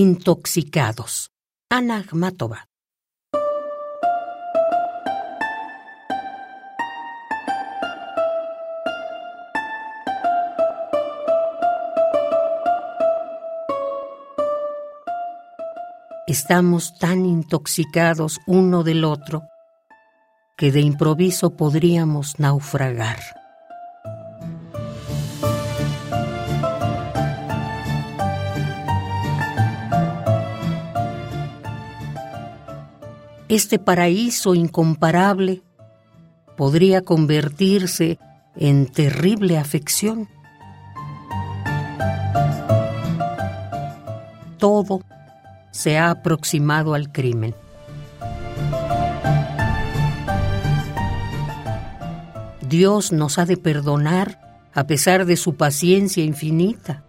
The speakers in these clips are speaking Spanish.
Intoxicados. Ana. Estamos tan intoxicados uno del otro que de improviso podríamos naufragar. Este paraíso incomparable podría convertirse en terrible afección. Todo se ha aproximado al crimen. Dios nos ha de perdonar a pesar de su paciencia infinita.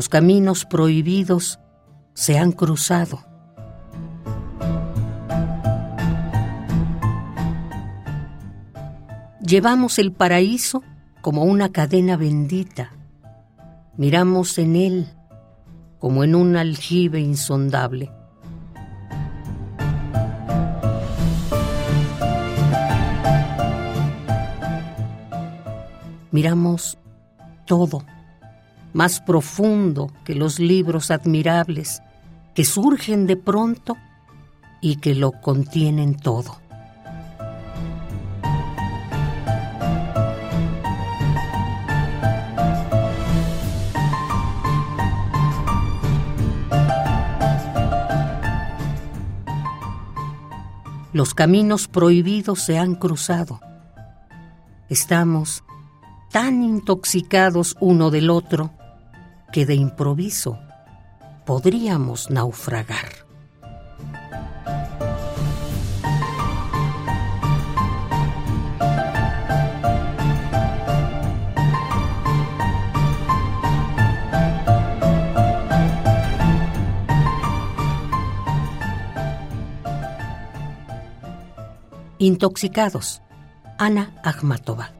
Los caminos prohibidos se han cruzado. Llevamos el paraíso como una cadena bendita. Miramos en él como en un aljibe insondable. Miramos todo, más profundo que los libros admirables que surgen de pronto y que lo contienen todo. Los caminos prohibidos se han cruzado. Estamos tan intoxicados uno del otro que de improviso podríamos naufragar. Intoxicados. Ana Akhmatova.